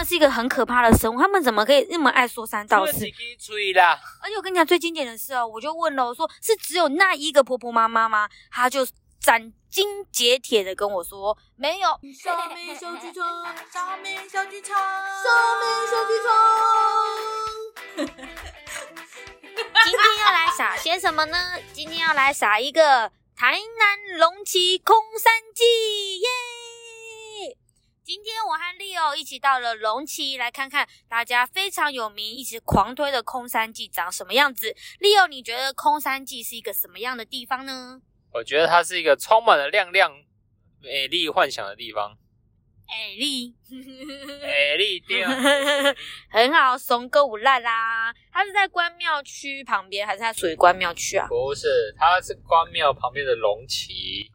们是一个很可怕的生物，他们怎么可以那么爱说三道四？而且我跟你讲最经典的是哦，我就问了，我说是只有那一个婆婆妈妈吗？她就斩钉截铁的跟我说没有。上面小剧场，上面小剧场，上面小剧场。今天要来撒些什么呢？今天要来撒一个台南龙旗空山记，耶！今天我和 Leo 一起到了龙旗，来看看大家非常有名、一直狂推的空山记长什么样子。Leo，你觉得空山记是一个什么样的地方呢？我觉得它是一个充满了亮亮、美丽幻想的地方。美丽，美丽地方，很好，松歌舞烂啦。它是在关庙区旁边，还是它属于关庙区啊？不是，它是关庙旁边的龙旗。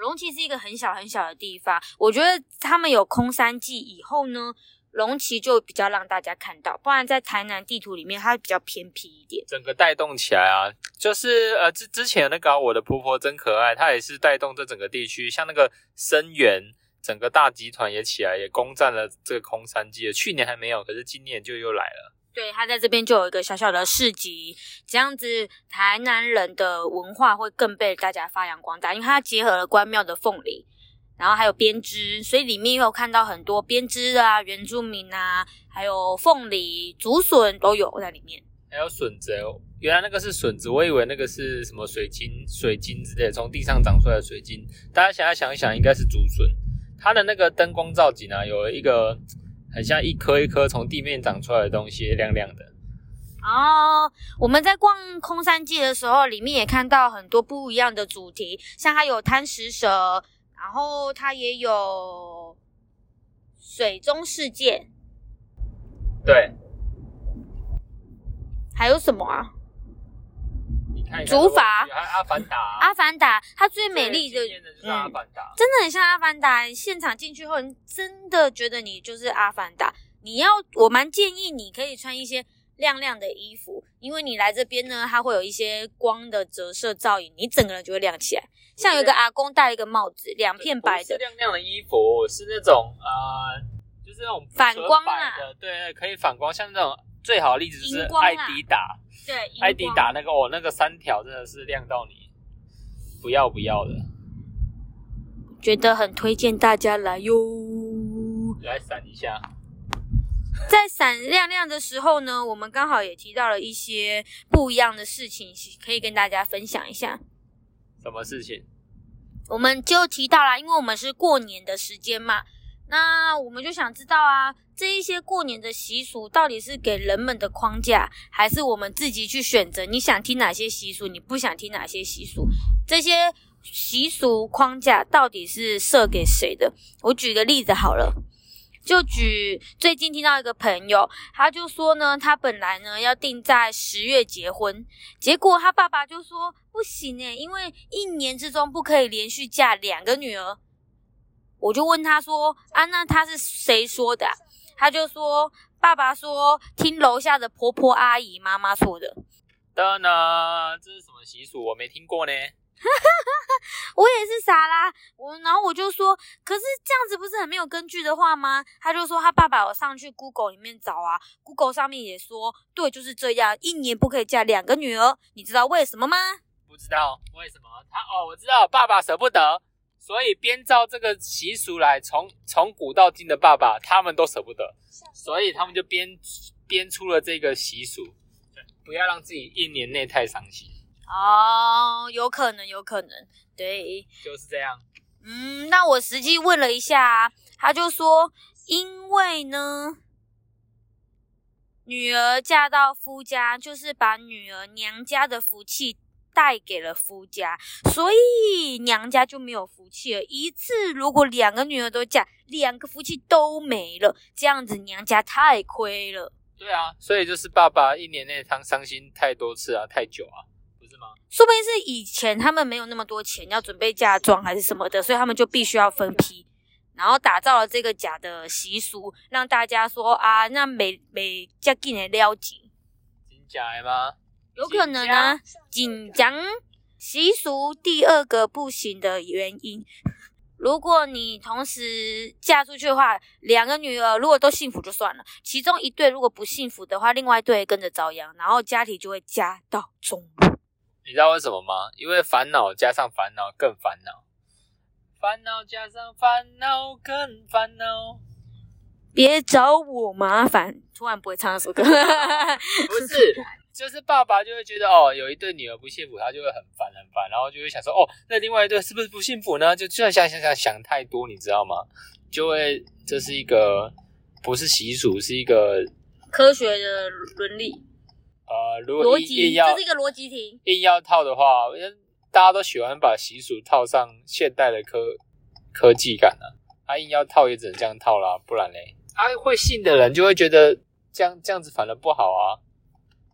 哦，龙旗是一个很小很小的地方。我觉得他们有空山记以后呢，龙崎就比较让大家看到，不然在台南地图里面它比较偏僻一点。整个带动起来啊，就是呃之之前那个我的婆婆真可爱，她也是带动这整个地区，像那个生源，整个大集团也起来，也攻占了这个空山记。去年还没有，可是今年就又来了。对，它在这边就有一个小小的市集，这样子台南人的文化会更被大家发扬光大，因为它结合了关庙的凤梨，然后还有编织，所以里面又有看到很多编织啊、原住民啊，还有凤梨、竹笋都有在里面。还有笋子哦，原来那个是笋子，我以为那个是什么水晶、水晶之类的，从地上长出来的水晶。大家现在想一想，应该是竹笋。它的那个灯光造景啊，有一个很像一颗一颗从地面长出来的东西，亮亮的。哦，我们在逛空山记的时候，里面也看到很多不一样的主题，像它有贪食蛇，然后它也有水中世界，对，还有什么啊？你看一看竹筏还有阿凡达，阿凡达，它最美丽的的就是阿嗯凡达。真的很像阿凡达。现场进去后，你真的觉得你就是阿凡达。你要，我蛮建议你可以穿一些亮亮的衣服，因为你来这边呢，它会有一些光的折射照影，你整个人就会亮起来。像有一个阿公戴了一个帽子，两片白的，是亮亮的衣服，是那种呃，就是那种反光啊对，可以反光。像那种最好的例子是艾迪达，对，艾迪光达那个哦，那个三条真的是亮到你不要不要的，觉得很推荐大家来哟。来闪一下。在闪亮亮的时候呢，我们刚好也提到了一些不一样的事情，可以跟大家分享一下。什么事情？我们就提到了，因为我们是过年的时间嘛，那我们就想知道啊，这一些过年的习俗到底是给人们的框架，还是我们自己去选择？你想听哪些习俗，你不想听哪些习俗？这些习俗框架到底是设给谁的？我举个例子好了。就举最近听到一个朋友，他就说呢，他本来呢要定在十月结婚，结果他爸爸就说不行诶，因为一年之中不可以连续嫁两个女儿。我就问他说啊，那他是谁说的啊、他就说爸爸说听楼下的婆婆阿姨妈妈说的。的呢？这是什么习俗？我没听过呢。我也是傻啦，我然后我就说，可是这样子不是很没有根据的话吗？他就说他爸爸有上去 Google 里面找啊，Google 上面也说，对，就是这样，一年不可以嫁两个女儿，你知道为什么吗？不知道为什么他哦，我知道爸爸舍不得，所以编造这个习俗来，从从古到今的爸爸他们都舍不得，所以他们就编编出了这个习俗，不要让自己一年内太伤心，哦，有可能，有可能，对，就是这样。嗯，那我实际问了一下啊，他就说，因为呢，女儿嫁到夫家，就是把女儿娘家的福气带给了夫家，所以娘家就没有福气了。一次如果两个女儿都嫁，两个福气都没了，这样子娘家太亏了。对啊，所以就是爸爸一年内伤伤心太多次啊，太久啊，不是吗？说不定是以前他们没有那么多钱要准备嫁妆还是什么的，所以他们就必须要分批，然后打造了这个假的习俗，让大家说啊，那每每嫁进来撩紧，真假的吗？有可能啊，紧张习俗第二个不行的原因，如果你同时嫁出去的话，两个女儿如果都幸福就算了，其中一对如果不幸福的话，另外一对跟着遭殃，然后家庭就会家道中落。你知道为什么吗？因为烦恼加上烦恼更烦恼，烦恼加上烦恼更烦恼。别找我麻烦，突然不会唱那首歌。不是，就是爸爸就会觉得哦，有一对女儿不幸福，他就会很烦很烦，然后就会想说哦，那另外一对是不是不幸福呢？就就想想想想太多，你知道吗？就会这是一个不是习俗，是一个科学的伦理呃，如果硬逻辑，硬要这是一个逻辑题。硬要套的话，因为大家都喜欢把习俗套上现代的科科技感啊，啊，硬要套也只能这样套啦，不然嘞，啊，会信的人就会觉得这样这样子反而不好啊，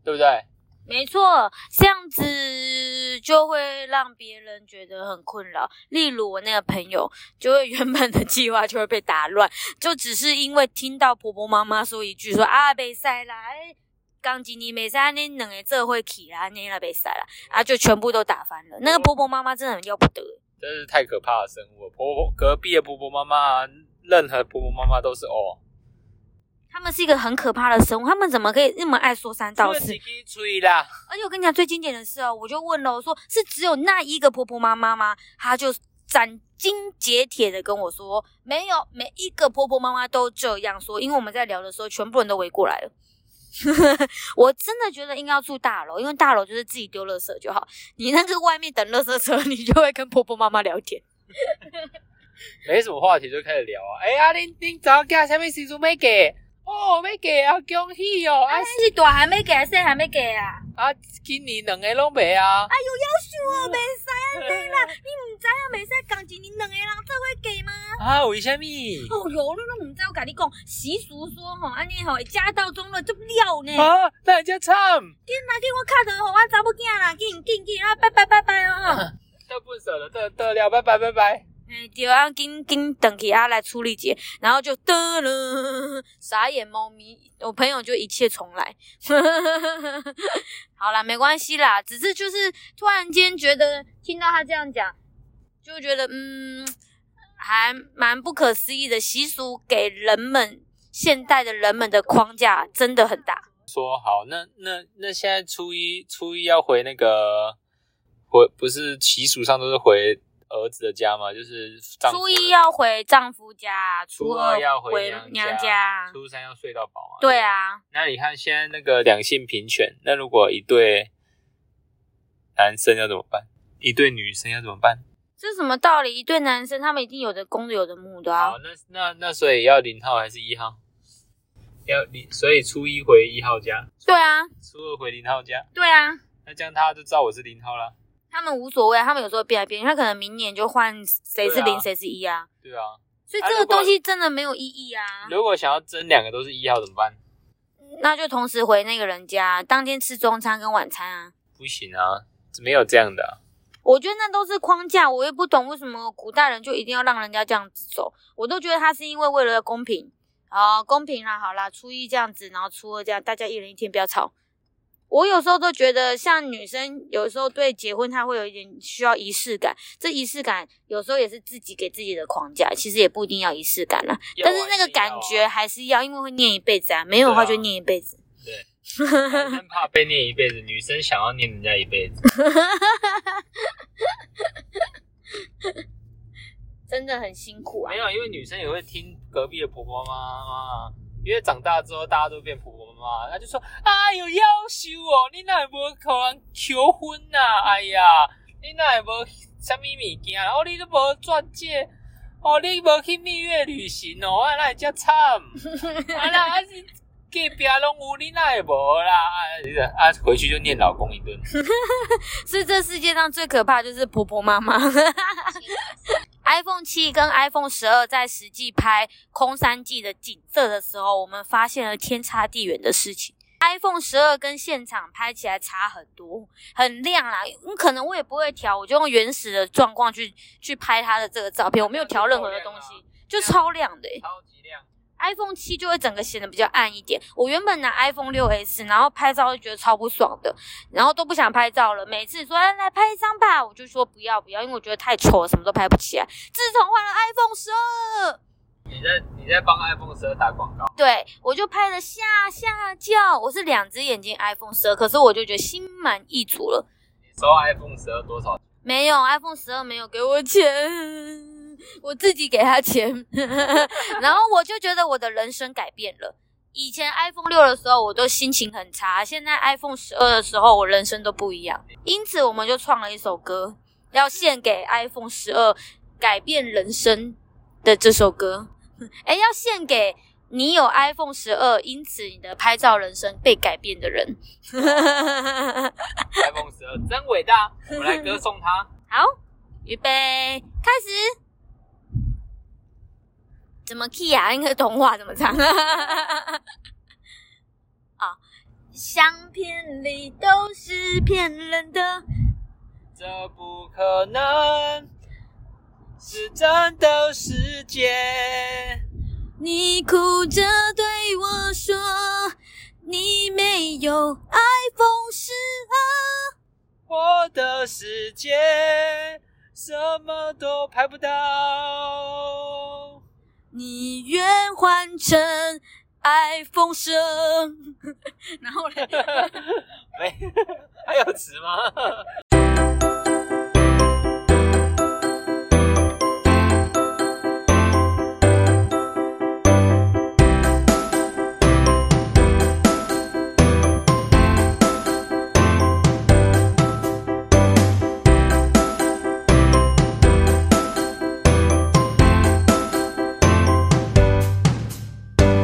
对不对？没错，这样子就会让别人觉得很困扰。例如我那个朋友，就会原本的计划就会被打乱，就只是因为听到婆婆妈妈说一句说啊，袂使啦，哎刚今年袂使安尼两个这会起啦，安尼啦袂使啦，啊，就全部都打翻了。那个婆婆妈妈真的很要不得。真是太可怕的生物了。婆婆隔壁的婆婆妈妈，任何婆婆妈妈都是哦，他们是一个很可怕的生物，他们怎么可以那么爱说三道四吹啦。而且我跟你讲，最经典的是哦，我就问了，我说是只有那一个婆婆妈妈吗？她就斩钉截铁的跟我说，没有，每一个婆婆妈妈都这样说。因为我们在聊的时候，全部人都围过来了。我真的觉得应该要住大楼，因为大楼就是自己丢垃圾就好。你那个外面等垃圾车，你就会跟婆婆妈妈聊天。没什么话题就开始聊啊。哎呀，恁恁早嫁什么时阵要嫁？哦，要嫁啊，恭喜哦！啊是大还没给，细还没给啊？啊，今年两个拢没啊。哎呦，夭寿哦，袂使安尼啦！你唔知影袂使共一年两个人做伙嫁吗？啊，为什么？哦哟，你拢唔知我甲你讲，习俗说吼，安尼吼家道中落足了呢。啊，那人家唱，紧来紧，我卡着互我查某囝啦，紧紧紧啊，拜拜拜拜哦。都不舍得，得得了，拜拜拜拜。哎，对啊，紧紧等去啊来处理节，然后就得了，傻眼猫咪，我朋友就一切重来。好啦，没关系啦，只是就是突然间觉得听到他这样讲，就觉得嗯，还蛮不可思议的。习俗给人们现代的人们的框架真的很大。说好，那那那现在初一初一要回那个回，不是习俗上都是回儿子的家吗？就是初一要回丈夫家，初二二要回娘娘家。初三要睡到饱嘛。对。啊，那你看现在那个两性平权，那如果一对男生要怎么办？一对女生要怎么办？这什么道理？一对男生他们一定有的公的有的母的啊好，。那那那所以要零号还是一号？要零，所以初一回一号家，对啊，初二回零号家，对啊，那这样他就知道我是零号啦。他们无所谓啊，他们有时候变来变去，他可能明年就换谁是零谁是一啊，对啊，所以这个东西真的没有意义啊。如果想要争两个都是一号怎么办？那就同时回那个人家，当天吃中餐跟晚餐啊。不行啊，没有这样的啊、我觉得那都是框架，我也不懂为什么古代人就一定要让人家这样子走。我都觉得他是因为为了公平，啊，公平啦，好啦，初一这样子，然后初二这样，大家一人一天，不要吵。我有时候都觉得，像女生有时候对结婚，她会有一点需要仪式感。这仪式感有时候也是自己给自己的框架，其实也不一定要仪式感啦。啊但是那个感觉还是要，因为会念一辈子啊，没有的话就念一辈子。对啊男生怕被念一辈子，女生想要念人家一辈子。真的很辛苦啊没。有，因为女生也会听隔壁的婆婆妈妈，因为长大之后大家都变婆婆妈妈，她就说：“哎呦，要求哦，你哪会无可能求婚呐、哎呀，你哪会无什么物件？哦，你都无钻戒，哦，你无去蜜月旅行哦，啊，那会遮惨，啊那啊是隔壁拢有，你哪也无啦？啊，啊，回去就念老公一顿。是这世界上最可怕就是婆婆妈妈。iPhone 七跟 iPhone 十二在实际拍空山季的景色的时候，我们发现了天差地远的事情。iPhone 十二跟现场拍起来差很多，很亮啦。嗯可能我也不会调，我就用原始的状况去去拍它的这个照片，我没有调任何的东西，就超亮的、欸。超级亮，iPhone 七就会整个显得比较暗一点。我原本拿 iPhone 六 S，然后拍照就觉得超不爽的，然后都不想拍照了。每次说来来拍一张吧，我就说不要不要，因为我觉得太丑了，什么都拍不起来。自从换了 iPhone 十二，你在你在帮 iPhone 十二打广告，对我就拍了下下叫。我是两只眼睛 iPhone 十二，可是我就觉得心满意足了。你收 iPhone 十二多少？没有，iPhone 十二没有给我钱，我自己给他钱，然后我就觉得我的人生改变了。以前 iPhone 六的时候，我都心情很差，现在 iPhone 十二的时候，我人生都不一样。因此，我们就创了一首歌，要献给 iPhone 十二改变人生的这首歌。哎，要献给你有 iPhone 十二，因此你的拍照人生被改变的人。iPhone 十二真伟大，我们来歌颂它。好，预备，开始。怎么 key 啊？那个童话怎么唱？啊，相片里都是骗人的。这不可能是真的世界。你哭着对我说，你没有 iPhone 十二。我的世界什么都拍不到。你愿换成爱风声，然后嘞，没，还有词吗？